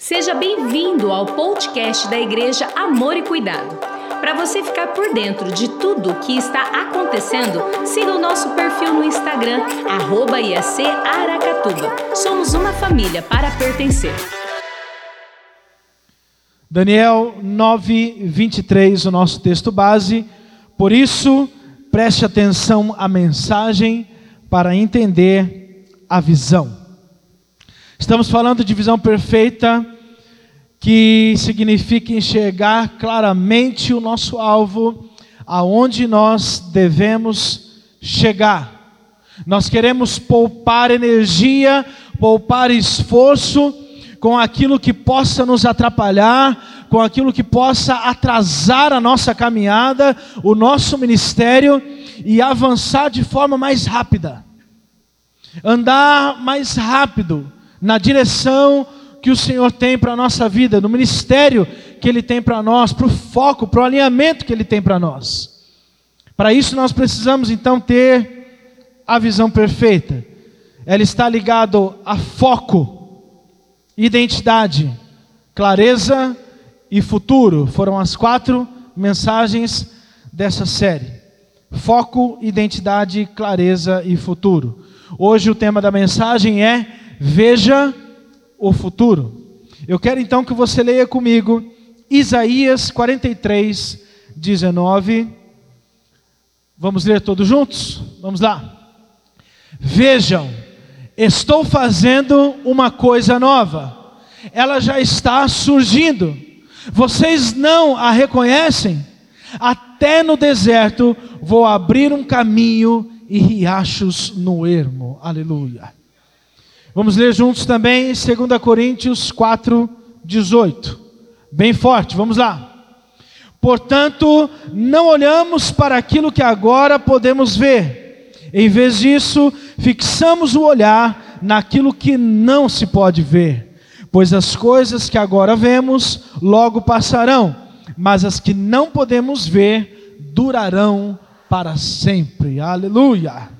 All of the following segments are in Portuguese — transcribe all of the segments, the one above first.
Seja bem-vindo ao podcast da Igreja Amor e Cuidado. Para você ficar por dentro de tudo o que está acontecendo, siga o nosso perfil no Instagram, arroba IAC Aracatuba. Somos uma família para pertencer. Daniel 9, 23, o nosso texto base. Por isso, preste atenção à mensagem para entender a visão. Estamos falando de visão perfeita, que significa enxergar claramente o nosso alvo, aonde nós devemos chegar. Nós queremos poupar energia, poupar esforço com aquilo que possa nos atrapalhar, com aquilo que possa atrasar a nossa caminhada, o nosso ministério e avançar de forma mais rápida. Andar mais rápido na direção que o Senhor tem para a nossa vida, no ministério que Ele tem para nós, para o foco, para o alinhamento que Ele tem para nós. Para isso nós precisamos então ter a visão perfeita. Ela está ligada a foco, identidade, clareza e futuro. Foram as quatro mensagens dessa série. Foco, identidade, clareza e futuro. Hoje o tema da mensagem é veja o futuro. Eu quero então que você leia comigo Isaías 43, 19. Vamos ler todos juntos? Vamos lá. Vejam, estou fazendo uma coisa nova, ela já está surgindo, vocês não a reconhecem? Até no deserto vou abrir um caminho e riachos no ermo. Aleluia. Vamos ler juntos também 2 Coríntios 4, 18. Bem forte, vamos lá. Portanto, não olhamos para aquilo que agora podemos ver. Em vez disso, fixamos o olhar naquilo que não se pode ver. Pois as coisas que agora vemos logo passarão, mas as que não podemos ver durarão para sempre. Aleluia.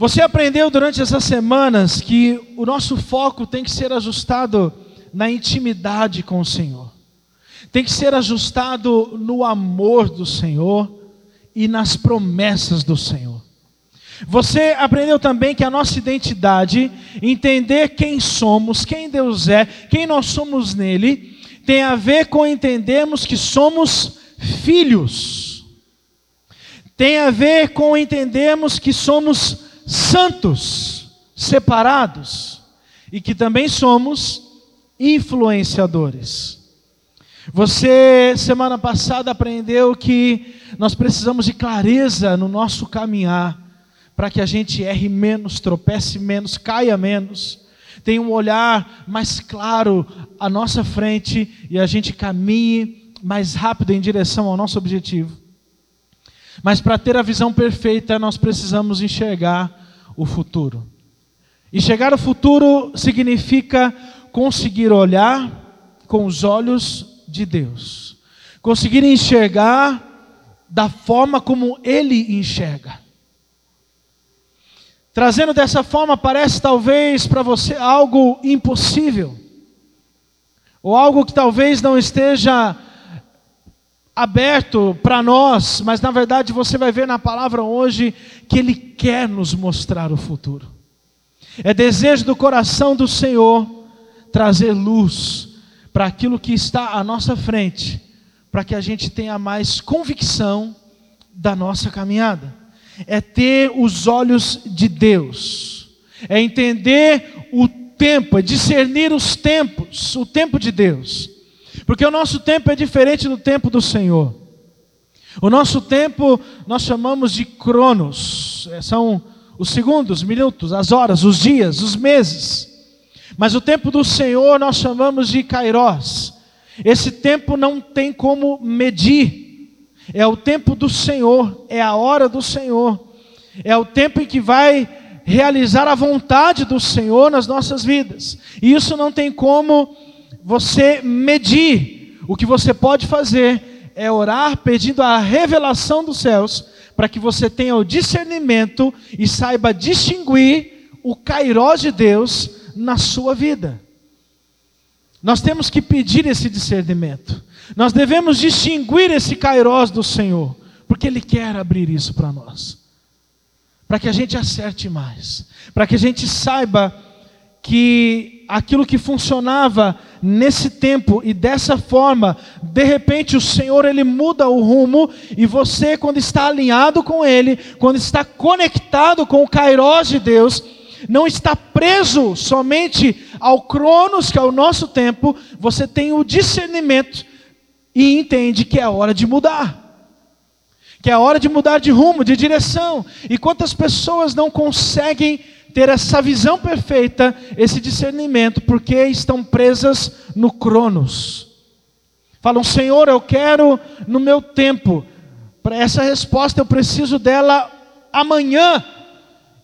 Você aprendeu durante essas semanas que o nosso foco tem que ser ajustado na intimidade com o Senhor, tem que ser ajustado no amor do Senhor e nas promessas do Senhor. Você aprendeu também que a nossa identidade, entender quem somos, quem Deus é, quem nós somos nele, tem a ver com entendermos que somos filhos. Tem a ver com entendermos que somos santos, separados, e que também somos influenciadores. Você, semana passada, aprendeu que nós precisamos de clareza no nosso caminhar, para que a gente erre menos, tropece menos, caia menos, tenha um olhar mais claro à nossa frente e a gente caminhe mais rápido em direção ao nosso objetivo. Mas para ter a visão perfeita, nós precisamos enxergar o futuro. E chegar ao futuro significa conseguir olhar com os olhos de Deus, conseguir enxergar da forma como Ele enxerga. Trazendo dessa forma, parece talvez para você algo impossível, ou algo que talvez não esteja aberto para nós, mas na verdade você vai ver na palavra hoje que Ele quer nos mostrar o futuro. É desejo do coração do Senhor trazer luz para aquilo que está à nossa frente, para que a gente tenha mais convicção da nossa caminhada. É ter os olhos de Deus, é entender o tempo, é discernir os tempos, o tempo de Deus. Porque o nosso tempo é diferente do tempo do Senhor. O nosso tempo nós chamamos de cronos, é, são os segundos, minutos, as horas, os dias, os meses. Mas o tempo do Senhor nós chamamos de kairos. Esse tempo não tem como medir. É o tempo do Senhor, é a hora do Senhor. É o tempo em que vai realizar a vontade do Senhor nas nossas vidas. E isso não tem como você medir. O que você pode fazer é orar pedindo a revelação dos céus, para que você tenha o discernimento e saiba distinguir o kairós de Deus na sua vida. Nós temos que pedir esse discernimento. Nós devemos distinguir esse kairós do Senhor, porque Ele quer abrir isso para nós. Para que a gente acerte mais, para que a gente saiba que aquilo que funcionava nesse tempo e dessa forma, de repente o Senhor ele muda o rumo e você quando está alinhado com ele, quando está conectado com o Kairos de Deus, não está preso somente ao Cronos, que é o nosso tempo, você tem o discernimento e entende que é hora de mudar. Que é hora de mudar de rumo, de direção. E quantas pessoas não conseguem ter essa visão perfeita, esse discernimento, porque estão presas no Cronos. Falam, Senhor, eu quero no meu tempo. Para essa resposta eu preciso dela amanhã.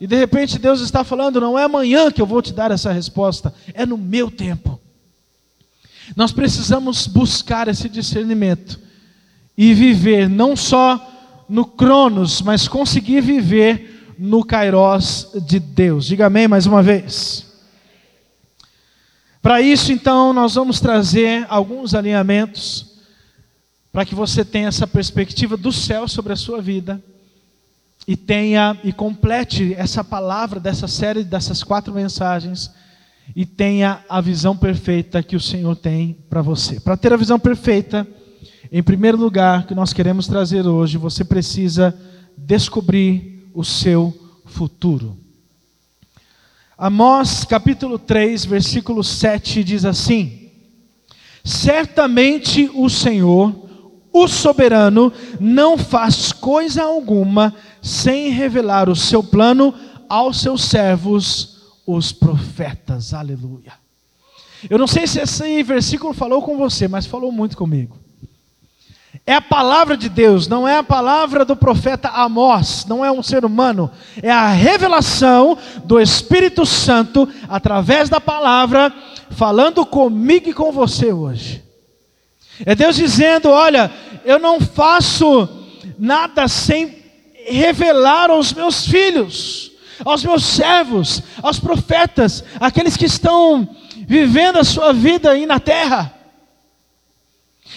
E de repente Deus está falando, não é amanhã que eu vou te dar essa resposta, é no meu tempo. Nós precisamos buscar esse discernimento e viver não só no Cronos, mas conseguir viver no Kairós de Deus. Diga amém mais uma vez. Para isso, então, nós vamos trazer alguns alinhamentos para que você tenha essa perspectiva do céu sobre a sua vida e tenha e complete essa palavra dessa série dessas quatro mensagens e tenha a visão perfeita que o Senhor tem para você. Para ter a visão perfeita, em primeiro lugar, que nós queremos trazer hoje, você precisa descobrir o seu futuro. Amós capítulo 3, versículo 7 diz assim: Certamente o Senhor, o soberano, não faz coisa alguma sem revelar o seu plano aos seus servos, os profetas. Aleluia. Eu não sei se esse versículo falou com você, mas falou muito comigo. É a palavra de Deus, não é a palavra do profeta Amós, não é um ser humano, é a revelação do Espírito Santo através da palavra, falando comigo e com você hoje. É Deus dizendo: Olha, eu não faço nada sem revelar aos meus filhos, aos meus servos, aos profetas, aqueles que estão vivendo a sua vida aí na terra.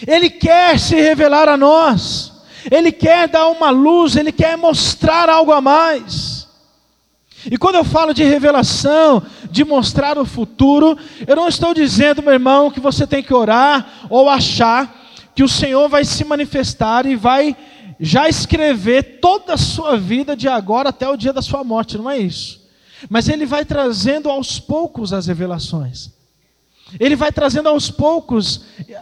Ele quer se revelar a nós, Ele quer dar uma luz, Ele quer mostrar algo a mais. E quando eu falo de revelação, de mostrar o futuro, eu não estou dizendo, meu irmão, que você tem que orar ou achar que o Senhor vai se manifestar e vai já escrever toda a sua vida de agora até o dia da sua morte, não é isso. Mas Ele vai trazendo aos poucos as revelações. Ele vai trazendo aos poucos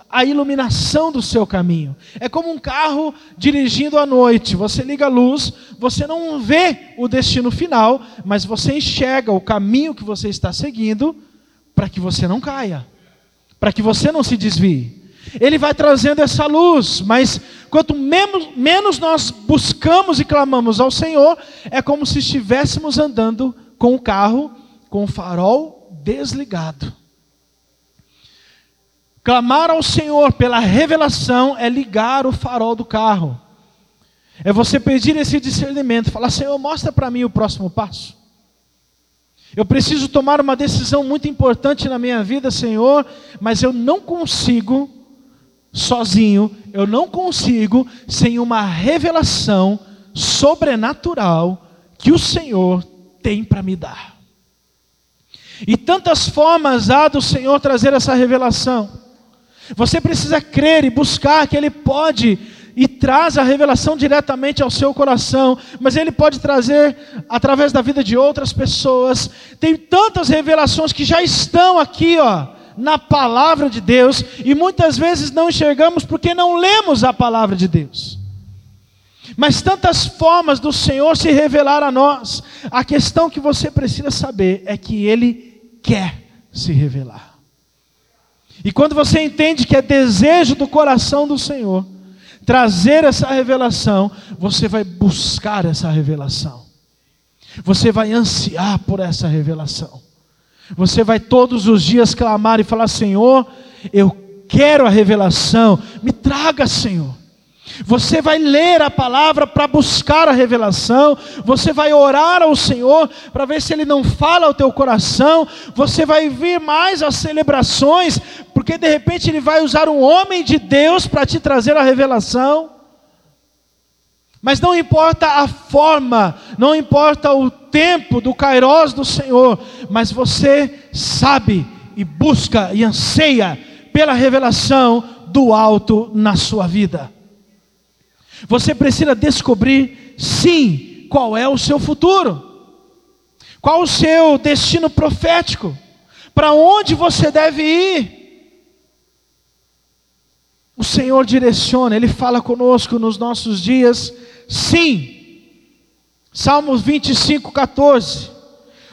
a iluminação do seu caminho. É como um carro dirigindo à noite. Você liga a luz, você não vê o destino final, mas você enxerga o caminho que você está seguindo para que você não caia, para que você não se desvie. Ele vai trazendo essa luz, mas quanto menos, nós buscamos e clamamos ao Senhor, é como se estivéssemos andando com o carro com o farol desligado. Clamar ao Senhor pela revelação é ligar o farol do carro. É você pedir esse discernimento, falar: Senhor, mostra para mim o próximo passo. Eu preciso tomar uma decisão muito importante na minha vida, Senhor, mas eu não consigo sozinho, eu não consigo sem uma revelação sobrenatural que o Senhor tem para me dar. E tantas formas há do Senhor trazer essa revelação. Você precisa crer e buscar que Ele pode e traz a revelação diretamente ao seu coração, mas Ele pode trazer através da vida de outras pessoas. Tem tantas revelações que já estão aqui, ó, na palavra de Deus, e muitas vezes não enxergamos porque não lemos a palavra de Deus. Mas tantas formas do Senhor se revelar a nós. A questão que você precisa saber é que Ele quer se revelar. E quando você entende que é desejo do coração do Senhor trazer essa revelação, você vai buscar essa revelação. Você vai ansiar por essa revelação. Você vai todos os dias clamar e falar: Senhor, eu quero a revelação, me traga, Senhor. Você vai ler a palavra para buscar a revelação, você vai orar ao Senhor para ver se Ele não fala ao teu coração, você vai vir mais as celebrações, porque de repente Ele vai usar um homem de Deus para te trazer a revelação. Mas não importa a forma, não importa o tempo do kairós do Senhor, mas você sabe e busca e anseia pela revelação do alto na sua vida. Você precisa descobrir, sim, qual é o seu futuro, qual o seu destino profético, para onde você deve ir. O Senhor direciona, Ele fala conosco nos nossos dias, sim. Salmos 25, 14.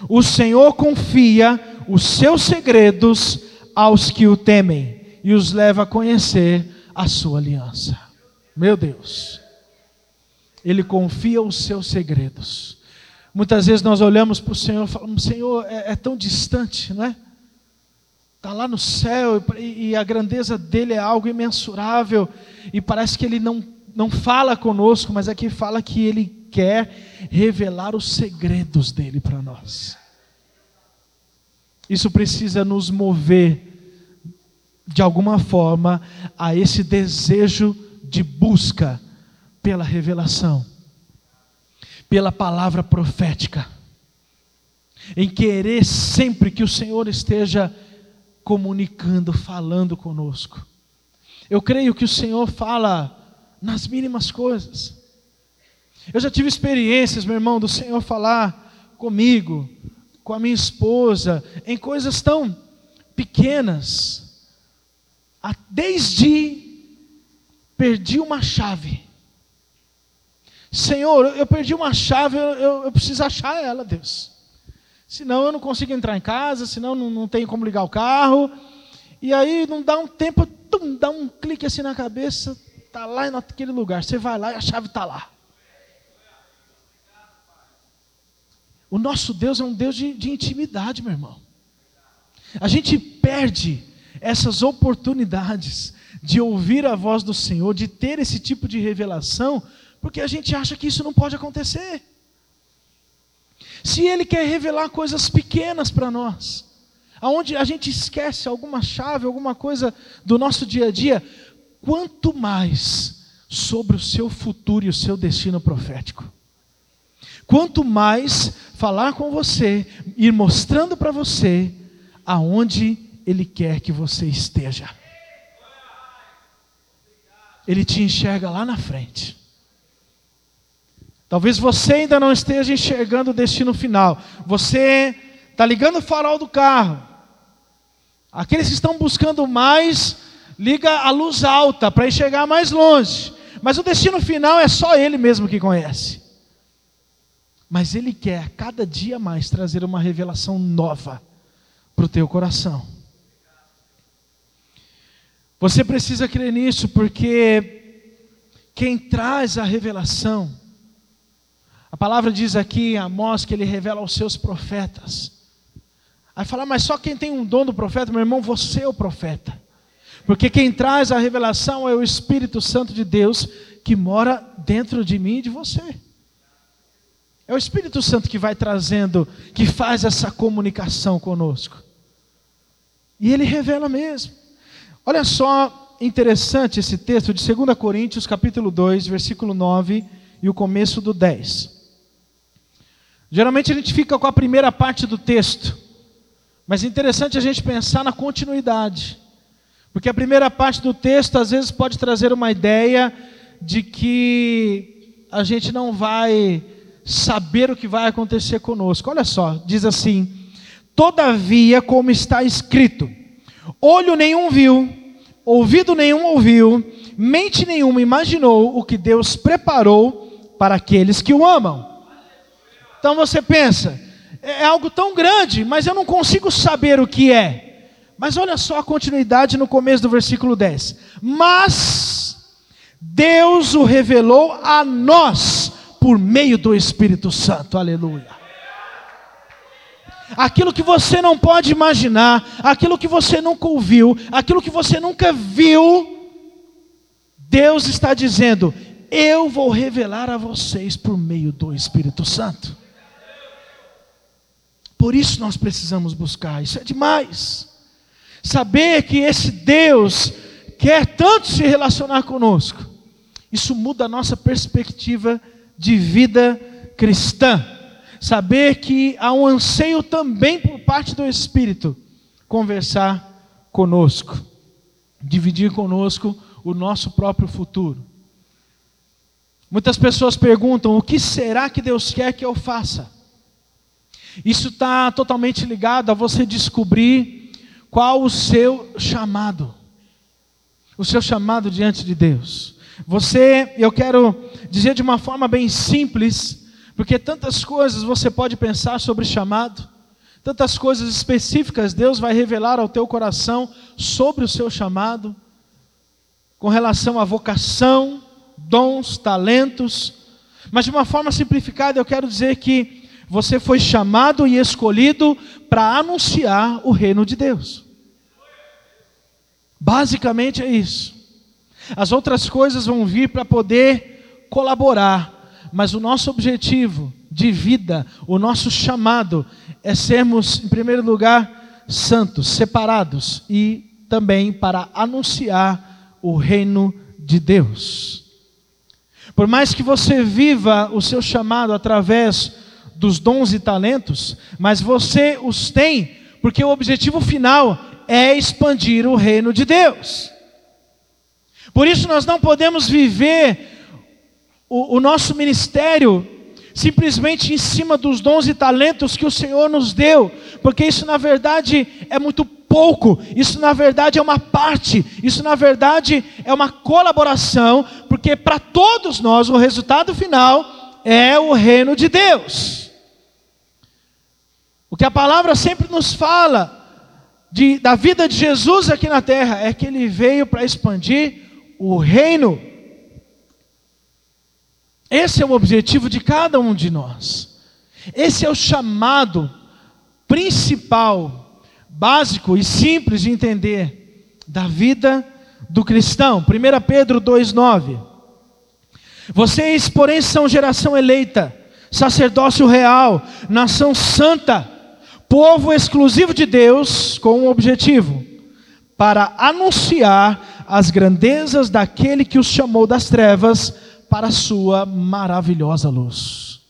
O Senhor confia os seus segredos aos que o temem e os leva a conhecer a sua aliança. Meu Deus. Ele confia os seus segredos. Muitas vezes nós olhamos para o Senhor e falamos: Senhor, é, é, tão distante, não é? Está lá no céu e, e a grandeza dele é algo imensurável, e parece que ele não, não fala conosco, mas aqui fala que ele quer revelar os segredos dele para nós. Isso precisa nos mover, de alguma forma, a esse desejo de busca pela revelação, pela palavra profética, em querer sempre que o Senhor esteja comunicando, falando conosco. Eu creio que o Senhor fala nas mínimas coisas. Eu já tive experiências, meu irmão, do Senhor falar comigo, com a minha esposa, em coisas tão pequenas, desde perdi uma chave. Senhor, eu perdi uma chave, eu, eu, preciso achar ela, Deus. Senão eu não consigo entrar em casa, senão não, não tenho como ligar o carro. E aí não dá um tempo, tum, dá um clique assim na cabeça, está lá naquele lugar. Você vai lá e a chave está lá. O nosso Deus é um Deus de, de intimidade, meu irmão. A gente perde essas oportunidades de ouvir a voz do Senhor, de ter esse tipo de revelação, porque a gente acha que isso não pode acontecer. Se Ele quer revelar coisas pequenas para nós, aonde a gente esquece alguma chave, alguma coisa do nosso dia a dia, quanto mais sobre o seu futuro e o seu destino profético. Quanto mais falar com você, ir mostrando para você aonde Ele quer que você esteja. Ele te enxerga lá na frente. Talvez você ainda não esteja enxergando o destino final. Você está ligando o farol do carro. Aqueles que estão buscando mais, liga a luz alta para enxergar mais longe. Mas o destino final é só Ele mesmo que conhece. Mas Ele quer cada dia mais trazer uma revelação nova para o teu coração. Você precisa crer nisso, porque quem traz a revelação, a palavra diz aqui em Amós que ele revela aos seus profetas. Aí fala, mas só quem tem um dom do profeta, meu irmão, você é o profeta. Porque quem traz a revelação é o Espírito Santo de Deus que mora dentro de mim e de você. É o Espírito Santo que vai trazendo, que faz essa comunicação conosco. E ele revela mesmo. Olha só interessante esse texto de 2 Coríntios, capítulo 2, versículo 9 e o começo do 10. Geralmente a gente fica com a primeira parte do texto, mas é interessante a gente pensar na continuidade. Porque a primeira parte do texto às vezes pode trazer uma ideia de que a gente não vai saber o que vai acontecer conosco. Olha só, diz assim: Todavia, como está escrito, Olho nenhum viu, ouvido nenhum ouviu, mente nenhuma imaginou o que Deus preparou para aqueles que o amam. Então você pensa, é, é algo tão grande, mas eu não consigo saber o que é. Mas olha só a continuidade no começo do versículo 10. Mas Deus o revelou a nós por meio do Espírito Santo. Aleluia aquilo que você não pode imaginar, aquilo que você nunca ouviu, aquilo que você nunca viu, Deus está dizendo: Eu vou revelar a vocês por meio do Espírito Santo. Por isso nós precisamos buscar, isso é demais. Saber que esse Deus quer tanto se relacionar conosco, isso muda a nossa perspectiva de vida cristã. Saber que há um anseio também por parte do Espírito conversar conosco, dividir conosco o nosso próprio futuro. Muitas pessoas perguntam: o que será que Deus quer que eu faça? Isso está totalmente ligado a você descobrir qual o seu chamado, o seu chamado diante de Deus. Você, eu quero dizer de uma forma bem simples, porque tantas coisas você pode pensar sobre chamado, tantas coisas específicas Deus vai revelar ao teu coração sobre o seu chamado, com relação à vocação, dons, talentos, mas de uma forma simplificada eu quero dizer que você foi chamado e escolhido para anunciar o reino de Deus. Basicamente é isso. As outras coisas vão vir para poder colaborar, mas o nosso objetivo de vida, o nosso chamado é sermos, em primeiro lugar, santos, separados e também para anunciar o reino de Deus. Por mais que você viva o seu chamado através dos dons e talentos, mas você os tem porque o objetivo final é expandir o reino de Deus. Por isso nós não podemos viver o, o nosso ministério simplesmente em cima dos dons e talentos que o Senhor nos deu, porque isso na verdade é muito pouco, isso na verdade é uma parte, isso na verdade é uma colaboração, porque para todos nós o resultado final é o reino de Deus. O que a palavra sempre nos fala de, da vida de Jesus aqui na terra é que ele veio para expandir o reino. Esse é o objetivo de cada um de nós. Esse é o chamado principal, básico e simples de entender da vida do cristão. 1 Pedro 2,9. Vocês, porém, são geração eleita, sacerdócio real, nação santa povo exclusivo de Deus com um objetivo: para anunciar as grandezas daquele que os chamou das trevas para a sua maravilhosa luz.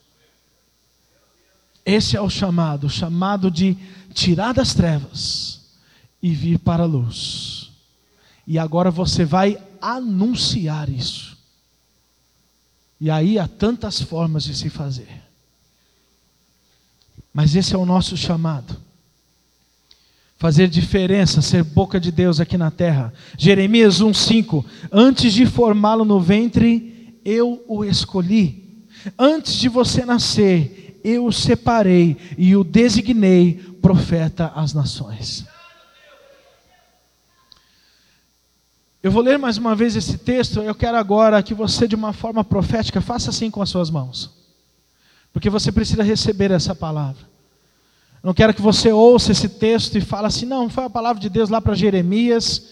Esse é o chamado, chamado de tirar das trevas e vir para a luz. E agora você vai anunciar isso. E aí há tantas formas de se fazer. Mas esse é o nosso chamado. Fazer diferença, ser boca de Deus aqui na terra. Jeremias 1,5: Antes de formá-lo no ventre, eu o escolhi. Antes de você nascer, eu o separei e o designei profeta às nações. Eu vou ler mais uma vez esse texto. Eu quero agora que você, de uma forma profética, faça assim com as suas mãos. Porque você precisa receber essa palavra. Não quero que você ouça esse texto e fale assim, não, foi a palavra de Deus lá para Jeremias.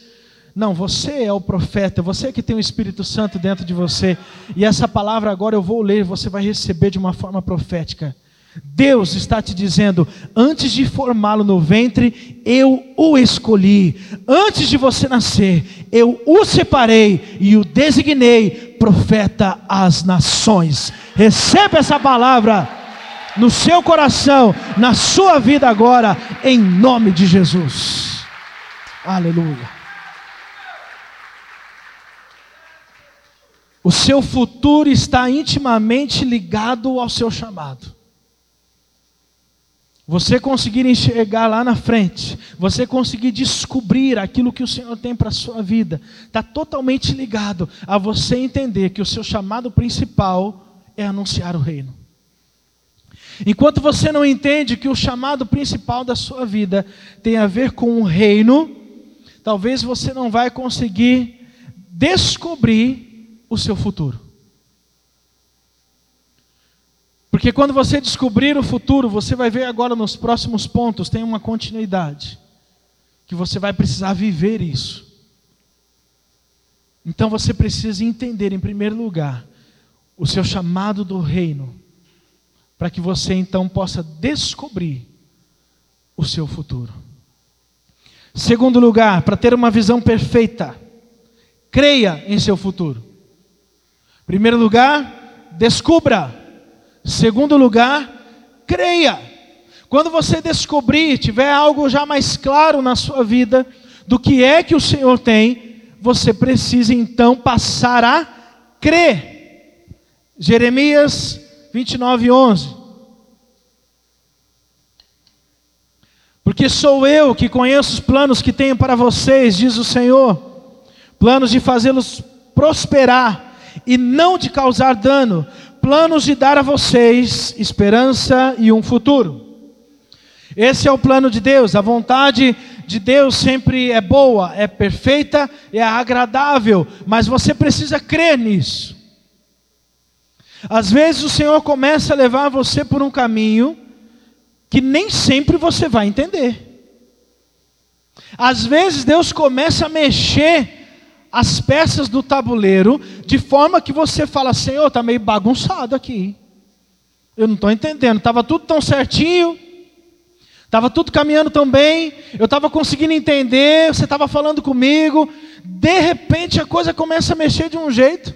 Não, você é o profeta, você que tem o Espírito Santo dentro de você. E essa palavra agora eu vou ler, você vai receber de uma forma profética. Deus está te dizendo: antes de formá-lo no ventre, eu o escolhi. Antes de você nascer, eu o separei e o designei profeta às nações. Receba essa palavra no seu coração, na sua vida agora, em nome de Jesus. Aleluia. O seu futuro está intimamente ligado ao seu chamado. Você conseguir enxergar lá na frente, você conseguir descobrir aquilo que o Senhor tem para a sua vida, está totalmente ligado a você entender que o seu chamado principal é anunciar o reino. Enquanto você não entende que o chamado principal da sua vida tem a ver com o reino, talvez você não vai conseguir descobrir o seu futuro. Porque quando você descobrir o futuro, você vai ver agora nos próximos pontos, tem uma continuidade. Que você vai precisar viver isso. Então você precisa entender, em primeiro lugar, o seu chamado do reino, para que você então possa descobrir o seu futuro. Segundo lugar, para ter uma visão perfeita, creia em seu futuro. Primeiro lugar, descubra. Segundo lugar, creia. Quando você descobrir, tiver algo já mais claro na sua vida do que é que o Senhor tem, você precisa então passar a crer. Jeremias 29, 11. Porque sou eu que conheço os planos que tenho para vocês, diz o Senhor, planos de fazê-los prosperar e não de causar dano, planos de dar a vocês esperança e um futuro. Esse é o plano de Deus, a vontade de Deus sempre é boa, é perfeita, é agradável, mas você precisa crer nisso. Às vezes o Senhor começa a levar você por um caminho que nem sempre você vai entender. Às vezes Deus começa a mexer as peças do tabuleiro de forma que você fala: Senhor, está meio bagunçado aqui. Eu não estou entendendo. Estava tudo tão certinho, estava tudo caminhando tão bem, eu estava conseguindo entender, você estava falando comigo. De repente a coisa começa a mexer de um jeito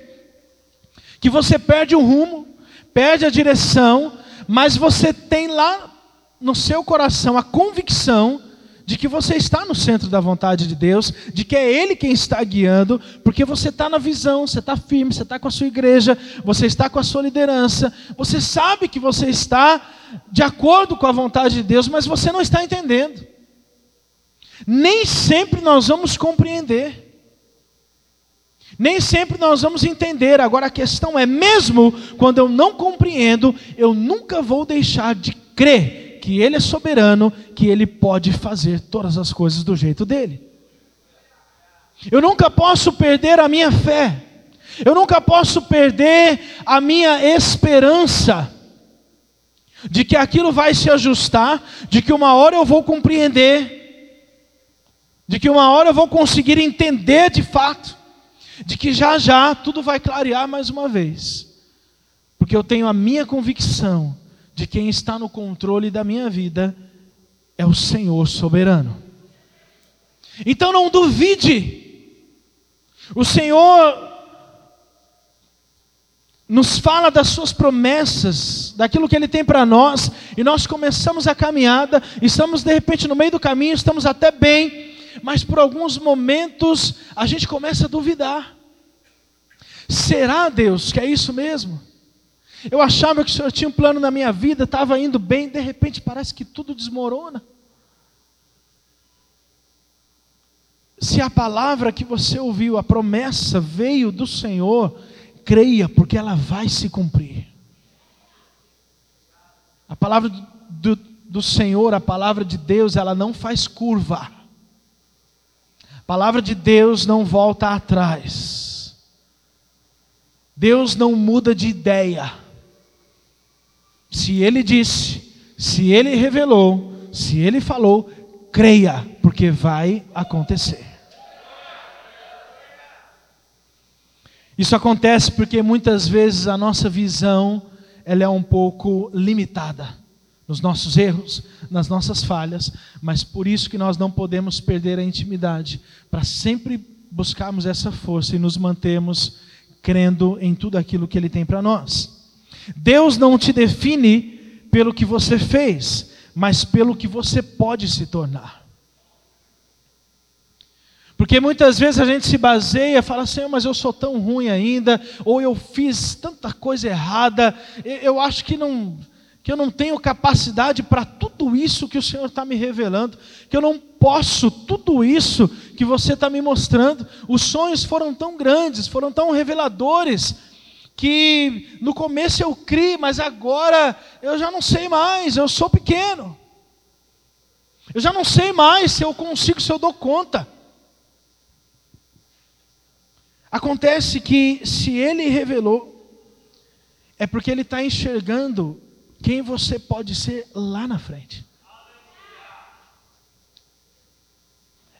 que você perde o rumo, perde a direção, mas você tem lá no seu coração a convicção de que você está no centro da vontade de Deus, de que é Ele quem está guiando, porque você está na visão, você está firme, você está com a sua igreja, você está com a sua liderança, você sabe que você está de acordo com a vontade de Deus, mas você não está entendendo. Nem sempre nós vamos compreender. Nem sempre nós vamos entender. Agora a questão é: mesmo quando eu não compreendo, eu nunca vou deixar de crer que Ele é soberano, que Ele pode fazer todas as coisas do jeito dele. Eu nunca posso perder a minha fé, eu nunca posso perder a minha esperança de que aquilo vai se ajustar, de que uma hora eu vou compreender, de que uma hora eu vou conseguir entender de fato, de que já já tudo vai clarear mais uma vez, porque eu tenho a minha convicção de quem está no controle da minha vida é o Senhor soberano. Então não duvide. O Senhor nos fala das suas promessas, daquilo que Ele tem para nós, e nós começamos a caminhada, estamos de repente no meio do caminho, estamos até bem, mas por alguns momentos a gente começa a duvidar. Será, Deus, que é isso mesmo? Eu achava que o Senhor tinha um plano na minha vida, estava indo bem, de repente parece que tudo desmorona. Se a palavra que você ouviu, a promessa veio do Senhor, creia, porque ela vai se cumprir. A palavra do, do Senhor, a palavra de Deus, ela não faz curva. A palavra de Deus não volta atrás. Deus não muda de ideia. Se ele disse, se ele revelou, se ele falou, creia, porque vai acontecer. Isso acontece porque muitas vezes a nossa visão ela é um pouco limitada nos nossos erros, nas nossas falhas, mas por isso que nós não podemos perder a intimidade, para sempre buscarmos essa força e nos mantermos crendo em tudo aquilo que ele tem para nós. Deus não te define pelo que você fez, mas pelo que você pode se tornar. Porque muitas vezes a gente se baseia, fala assim, mas eu sou tão ruim ainda, ou eu fiz tanta coisa errada, eu acho que não, que eu não tenho capacidade para tudo isso que o Senhor está me revelando, que eu não posso tudo isso que você está me mostrando. Os sonhos foram tão grandes, foram tão reveladores, que no começo eu criei, mas agora eu já não sei mais, eu sou pequeno. Eu já não sei mais se eu consigo, se eu dou conta. Acontece que se ele revelou, é porque ele está enxergando quem você pode ser lá na frente.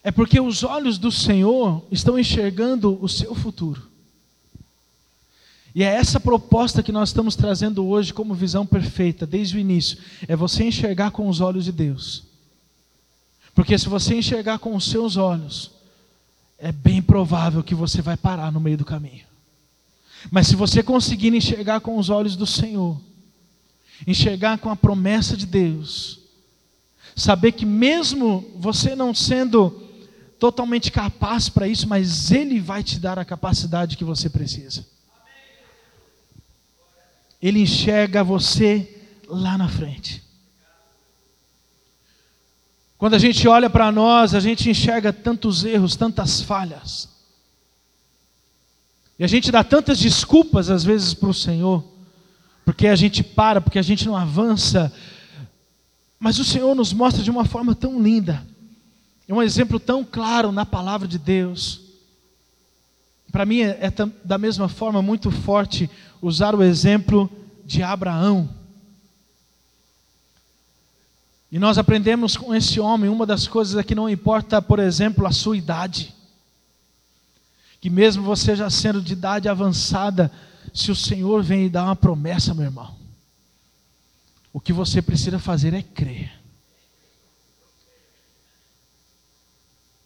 é porque os olhos do Senhor estão enxergando o seu futuro. E é essa proposta que nós estamos trazendo hoje como visão perfeita, desde o início. É você enxergar com os olhos de Deus. Porque se você enxergar com os seus olhos, é bem provável que você vai parar no meio do caminho. Mas se você conseguir enxergar com os olhos do Senhor, enxergar com a promessa de Deus, saber que mesmo você não sendo totalmente capaz para isso, mas Ele vai te dar a capacidade que você precisa. Ele enxerga você lá na frente. Quando a gente olha para nós, a gente enxerga tantos erros, tantas falhas. E a gente dá tantas desculpas às vezes para o Senhor, porque a gente para, porque a gente não avança. Mas o Senhor nos mostra de uma forma tão linda é um exemplo tão claro na palavra de Deus. Para mim é, é da mesma forma muito forte usar o exemplo de Abraão. E nós aprendemos com esse homem, uma das coisas é que não importa, por exemplo, a sua idade. Que mesmo você já sendo de idade avançada, se o Senhor vem e dá uma promessa, meu irmão, o que você precisa fazer é crer.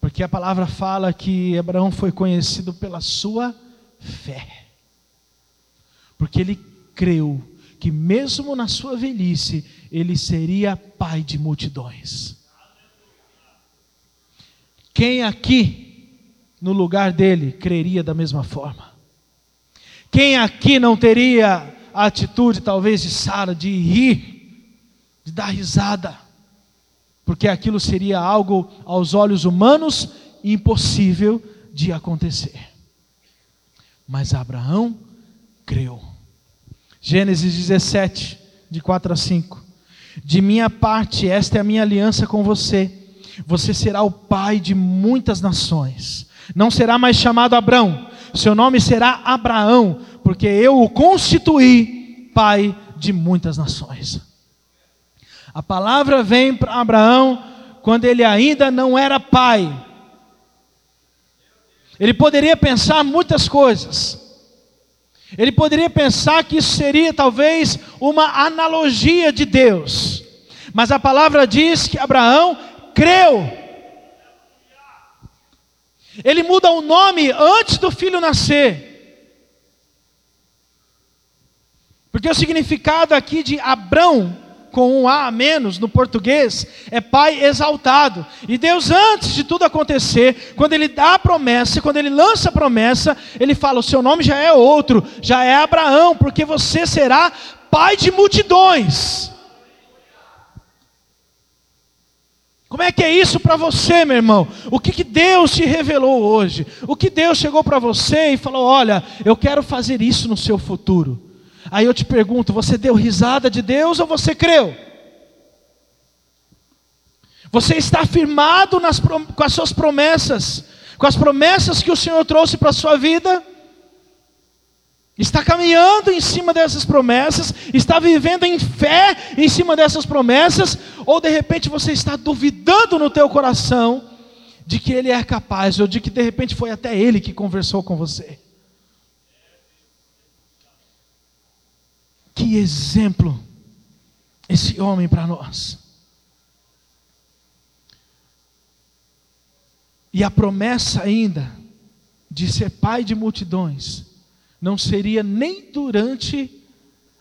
Porque a palavra fala que Abraão foi conhecido pela sua fé. Porque ele creu que mesmo na sua velhice ele seria pai de multidões. Quem aqui no lugar dele creria da mesma forma? Quem aqui não teria a atitude talvez de Sara de rir, de dar risada? porque aquilo seria algo aos olhos humanos impossível de acontecer. Mas Abraão creu. Gênesis 17, de 4 a 5. De minha parte, esta é a minha aliança com você. Você será o pai de muitas nações. Não será mais chamado Abrão, seu nome será Abraão, porque eu o constituí pai de muitas nações. A palavra vem para Abraão quando ele ainda não era pai. Ele poderia pensar muitas coisas. Ele poderia pensar que isso seria talvez uma analogia de Deus. Mas a palavra diz que Abraão creu. Ele muda o nome antes do filho nascer. Porque o significado aqui de Abrão com um A a menos no português, é Pai exaltado. E Deus, antes de tudo acontecer, quando Ele dá a promessa, quando Ele lança a promessa, Ele fala: o seu nome já é outro, já é Abraão, porque você será pai de multidões. Como é que é isso para você, meu irmão? O que, que Deus te revelou hoje? O que Deus chegou para você e falou: olha, eu quero fazer isso no seu futuro. Aí eu te pergunto: você deu risada de Deus ou você creu? Você está firmado nas, com as suas promessas, com as promessas que o Senhor trouxe para a sua vida? Está caminhando em cima dessas promessas, está vivendo em fé em cima dessas promessas, ou de repente você está duvidando no teu coração de que Ele é capaz, ou de que de repente foi até Ele que conversou com você? Que exemplo esse homem para nós. E a promessa ainda de ser pai de multidões não seria nem durante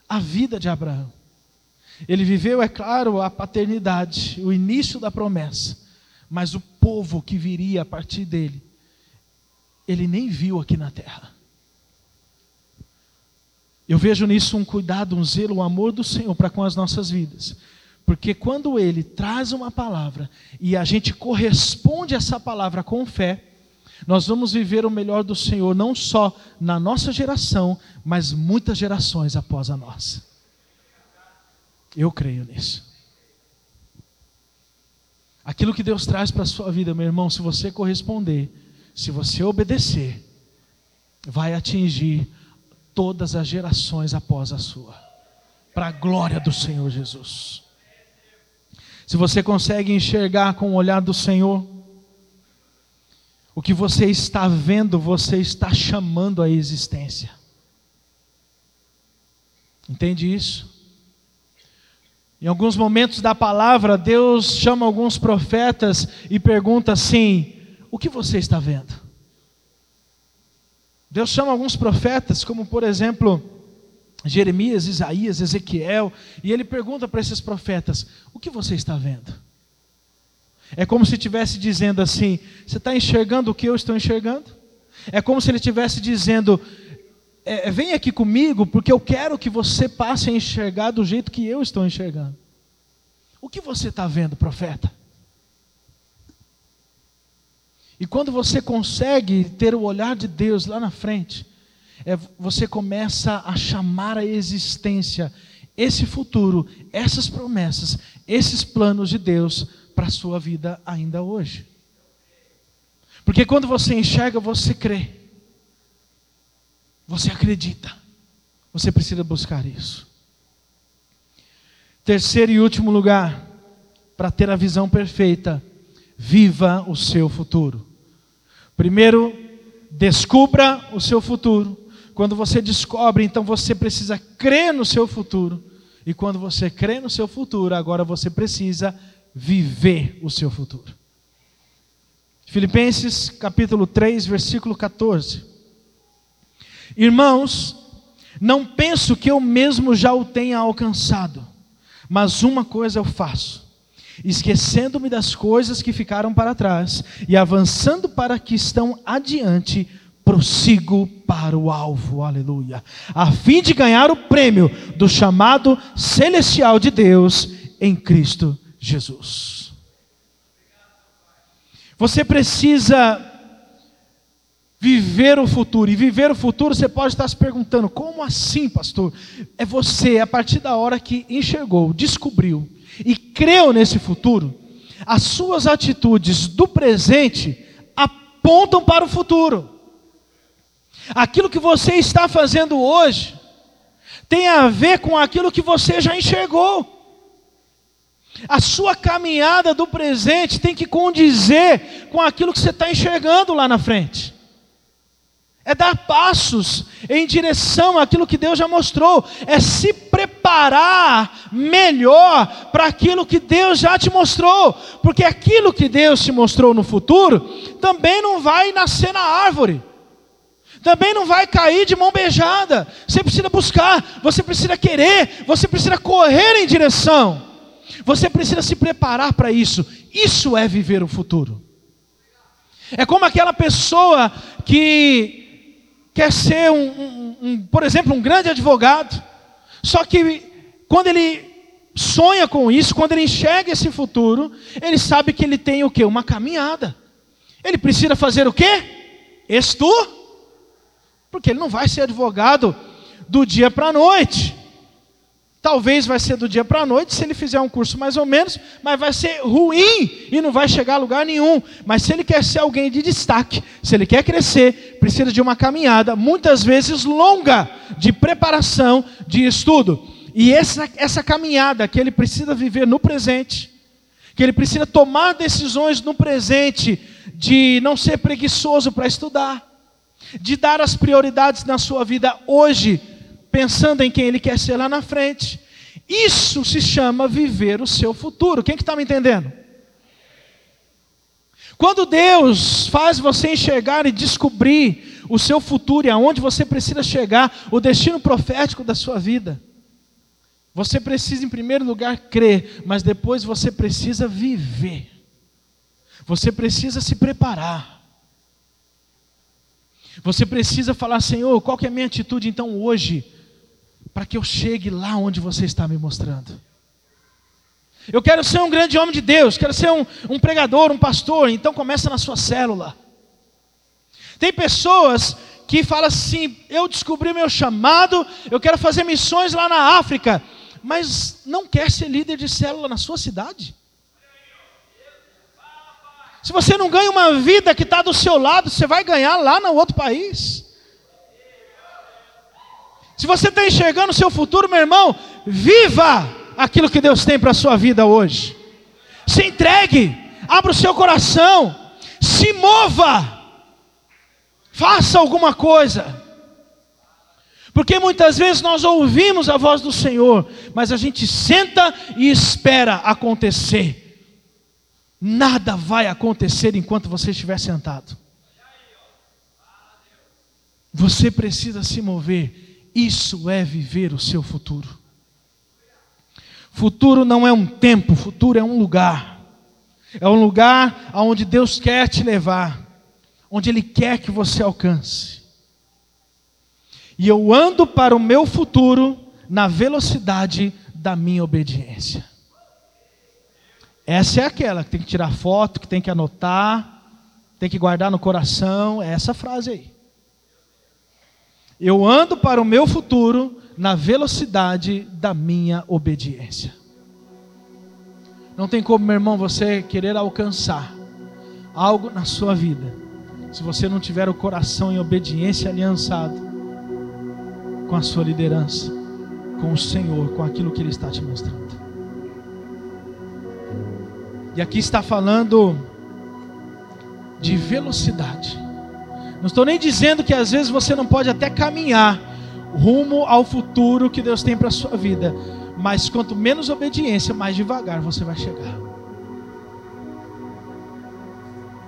a vida de Abraão. Ele viveu, é claro, a paternidade, o início da promessa, mas o povo que viria a partir dele, ele nem viu aqui na terra. Eu vejo nisso um cuidado, um zelo, um amor do Senhor para com as nossas vidas. Porque quando Ele traz uma palavra e a gente corresponde a essa palavra com fé, nós vamos viver o melhor do Senhor, não só na nossa geração, mas muitas gerações após a nossa. Eu creio nisso. Aquilo que Deus traz para a sua vida, meu irmão, se você corresponder, se você obedecer, vai atingir todas as gerações após a sua, para a glória do Senhor Jesus. Se você consegue enxergar com o olhar do Senhor, O que você está vendo, você está chamando à existência. Entende isso? Em alguns momentos da palavra, Deus chama alguns profetas e pergunta assim: O que você está vendo? Deus chama alguns profetas, como por exemplo Jeremias, Isaías, Ezequiel, e ele pergunta para esses profetas: O que você está vendo? É como se estivesse dizendo assim: Você está enxergando o que eu estou enxergando? É como se ele estivesse dizendo: é, Vem aqui comigo, porque eu quero que você passe a enxergar do jeito que eu estou enxergando. O que você está vendo, profeta? E quando você consegue ter o olhar de Deus lá na frente, é, você começa a chamar a existência esse futuro, essas promessas, esses planos de Deus para a sua vida ainda hoje. Porque quando você enxerga, você crê. Você acredita. Você precisa buscar isso. Terceiro e último lugar, para ter a visão perfeita, viva o seu futuro. Primeiro, descubra o seu futuro. Quando você descobre, então você precisa crer no seu futuro. E quando você crê no seu futuro, agora você precisa viver o seu futuro. Filipenses capítulo 3, versículo 14. Irmãos, não penso que eu mesmo já o tenha alcançado, mas uma coisa eu faço, esquecendo-me das coisas que ficaram para trás e avançando para que estão adiante, prossigo para o alvo, aleluia, a fim de ganhar o prêmio do chamado celestial de Deus em Cristo Jesus. Você precisa viver o futuro. E viver o futuro, você pode estar se perguntando: como assim, pastor? É você, a partir da hora que enxergou, descobriu e creu nesse futuro, as suas atitudes do presente apontam para o futuro. Aquilo que você está fazendo hoje tem a ver com aquilo que você já enxergou. A sua caminhada do presente tem que condizer com aquilo que você está enxergando lá na frente. É dar passos em direção àquilo que Deus já mostrou. É se preparar melhor para aquilo que Deus já te mostrou. Porque aquilo que Deus te mostrou no futuro também não vai nascer na árvore. Também não vai cair de mão beijada. Você precisa buscar, você precisa querer, você precisa correr em direção. Você precisa se preparar para isso. Isso é viver o futuro. É como aquela pessoa que quer ser, um, um, um, por exemplo, um grande advogado, só que quando ele sonha com isso, quando ele enxerga esse futuro, ele sabe que ele tem o que? Uma caminhada. Ele precisa fazer o quê? Estu, porque ele não vai ser advogado do dia para a noite. Talvez vai ser do dia para a noite, se ele fizer um curso mais ou menos, mas vai ser ruim e não vai chegar a lugar nenhum. Mas se ele quer ser alguém de destaque, se ele quer crescer, precisa de uma caminhada, muitas vezes longa, de preparação, de estudo. E essa, essa caminhada que ele precisa viver no presente, que ele precisa tomar decisões no presente, de não ser preguiçoso para estudar, de dar as prioridades na sua vida hoje, pensando em quem ele quer ser lá na frente. Isso se chama viver o seu futuro. Quem que está me entendendo? Quando Deus faz você enxergar e descobrir o seu futuro e aonde você precisa chegar, o destino profético da sua vida, você precisa, em primeiro lugar, crer, mas depois você precisa viver. Você precisa se preparar. Você precisa falar, Senhor, qual é a minha atitude então hoje? Para que eu chegue lá onde você está me mostrando. Eu quero ser um grande homem de Deus, quero ser um, um pregador, um pastor, então começa na sua célula. Tem pessoas que falam assim: eu descobri meu chamado, eu quero fazer missões lá na África, mas não quer ser líder de célula na sua cidade. Se você não ganha uma vida que está do seu lado, você vai ganhar lá no outro país. Se você está enxergando o seu futuro, meu irmão, viva aquilo que Deus tem para a sua vida hoje. Se entregue, abra o seu coração, se mova. Faça alguma coisa. Porque muitas vezes nós ouvimos a voz do Senhor, mas a gente senta e espera acontecer. Nada vai acontecer enquanto você estiver sentado. Você precisa se mover. Isso é viver o seu futuro. Futuro não é um tempo, futuro é um lugar. É um lugar aonde Deus quer te levar, onde Ele quer que você alcance. E eu ando para o meu futuro na velocidade da minha obediência. Essa é aquela que tem que tirar foto, que tem que anotar, tem que guardar no coração. É essa frase aí. Eu ando para o meu futuro na velocidade da minha obediência. Não tem como, meu irmão, você querer alcançar algo na sua vida, se você não tiver o coração em obediência aliançado com a sua liderança, com o Senhor, com aquilo que Ele está te mostrando. E aqui está falando de velocidade. Não estou nem dizendo que às vezes você não pode até caminhar rumo ao futuro que Deus tem para a sua vida, mas quanto menos obediência, mais devagar você vai chegar.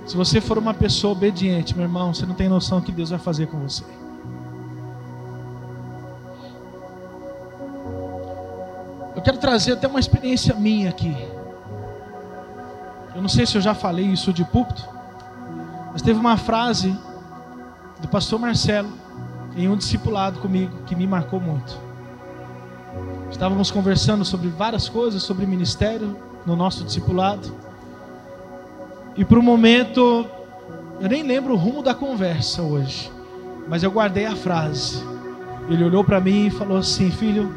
Se você for uma pessoa obediente, meu irmão, você não tem noção do que Deus vai fazer com você. Eu quero trazer até uma experiência minha aqui. Eu não sei se eu já falei isso de púlpito, mas teve uma frase do pastor Marcelo em um discipulado comigo que me marcou muito. Estávamos conversando sobre várias coisas, sobre ministério no nosso discipulado. E por um momento, eu nem lembro o rumo da conversa hoje, mas eu guardei a frase. Ele olhou para mim e falou assim: Filho,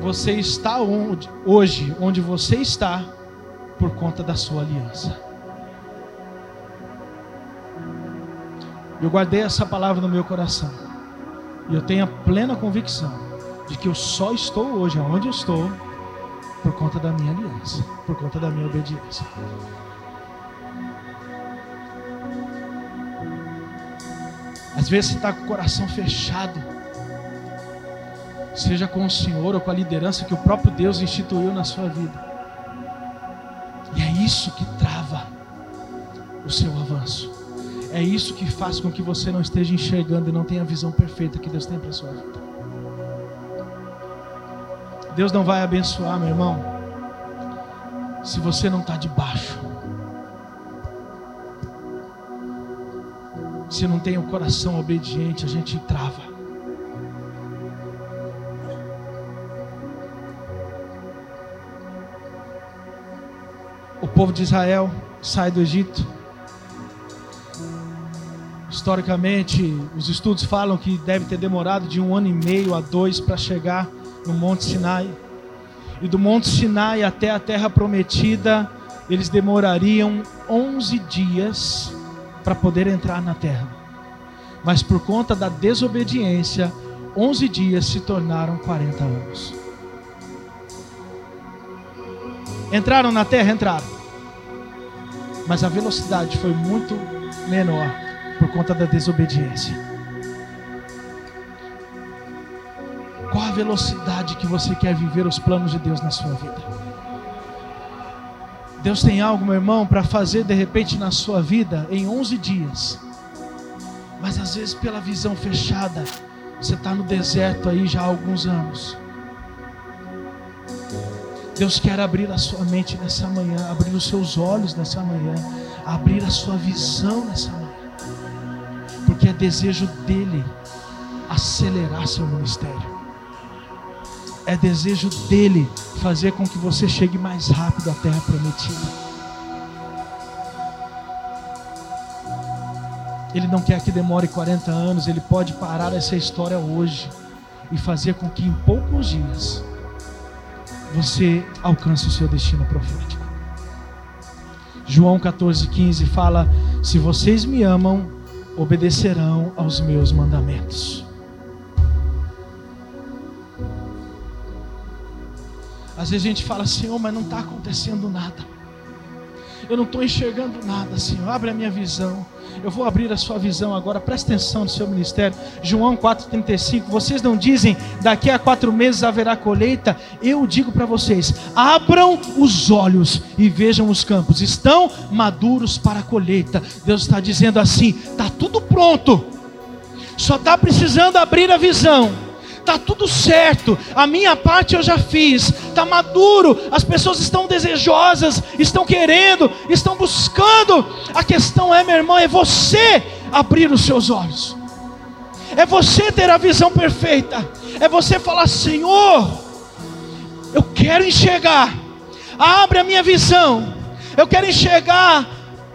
você está onde, hoje, onde você está, por conta da sua aliança. Eu guardei essa palavra no meu coração. E eu tenho a plena convicção de que eu só estou hoje onde eu estou por conta da minha aliança, por conta da minha obediência. Às vezes você está com o coração fechado, seja com o Senhor ou com a liderança que o próprio Deus instituiu na sua vida. E é isso que trava o seu. É isso que faz com que você não esteja enxergando e não tenha a visão perfeita que Deus tem para sua vida. Deus não vai abençoar, meu irmão, se você não está debaixo. Se não tem o coração obediente, a gente trava. povo de Israel sai do Egito. Historicamente, os estudos falam que deve ter demorado de um ano e meio a dois para chegar no Monte Sinai. E do Monte Sinai até a terra prometida, eles demorariam 11 dias para poder entrar na terra. Mas por conta da desobediência, 11 dias se tornaram 40 anos. Entraram na terra? Entraram mas a velocidade foi muito menor por conta da desobediência. Qual a velocidade que você quer viver os planos de Deus na sua vida? Deus tem algo, meu irmão, para fazer de repente na sua vida em 11 dias. Mas às vezes, pela visão fechada, você está no deserto aí já há alguns anos. Deus quer abrir a sua mente nessa manhã, abrir os seus olhos nessa manhã, abrir a sua visão nessa manhã, é desejo dEle acelerar seu ministério, é desejo dEle fazer com que você chegue mais rápido à terra prometida. Ele não quer que demore 40 anos, ele pode parar essa história hoje e fazer com que em poucos dias você alcance o seu destino profético. João 14,15 fala: Se vocês me amam, obedecerão aos meus mandamentos. Às vezes a gente fala, Senhor, mas não está acontecendo nada. Eu não estou enxergando nada, Senhor. Abre a minha visão. Eu vou abrir a sua visão agora. Presta atenção no seu ministério. João 4,35. Vocês não dizem daqui a quatro meses haverá colheita? Eu digo para vocês: abram os olhos e vejam os campos. Estão maduros para a colheita. Deus está dizendo assim: está tudo pronto. Só está precisando abrir a visão está tudo certo, a minha parte eu já fiz, está maduro, as pessoas estão desejosas, estão querendo, estão buscando. A questão é, meu irmão, é você abrir os seus olhos, é você ter a visão perfeita, é você falar: Senhor, eu quero enxergar, abre a minha visão, eu quero enxergar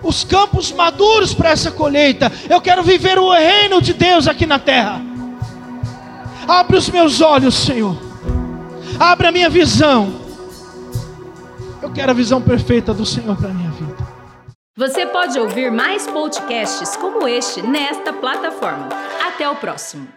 os campos maduros para essa colheita. Eu quero viver o reino de Deus aqui na terra. Abre os meus olhos, Senhor. Abre a minha visão. Eu quero a visão perfeita do Senhor para minha vida. Você pode ouvir mais podcasts como este nesta plataforma. Até o próximo.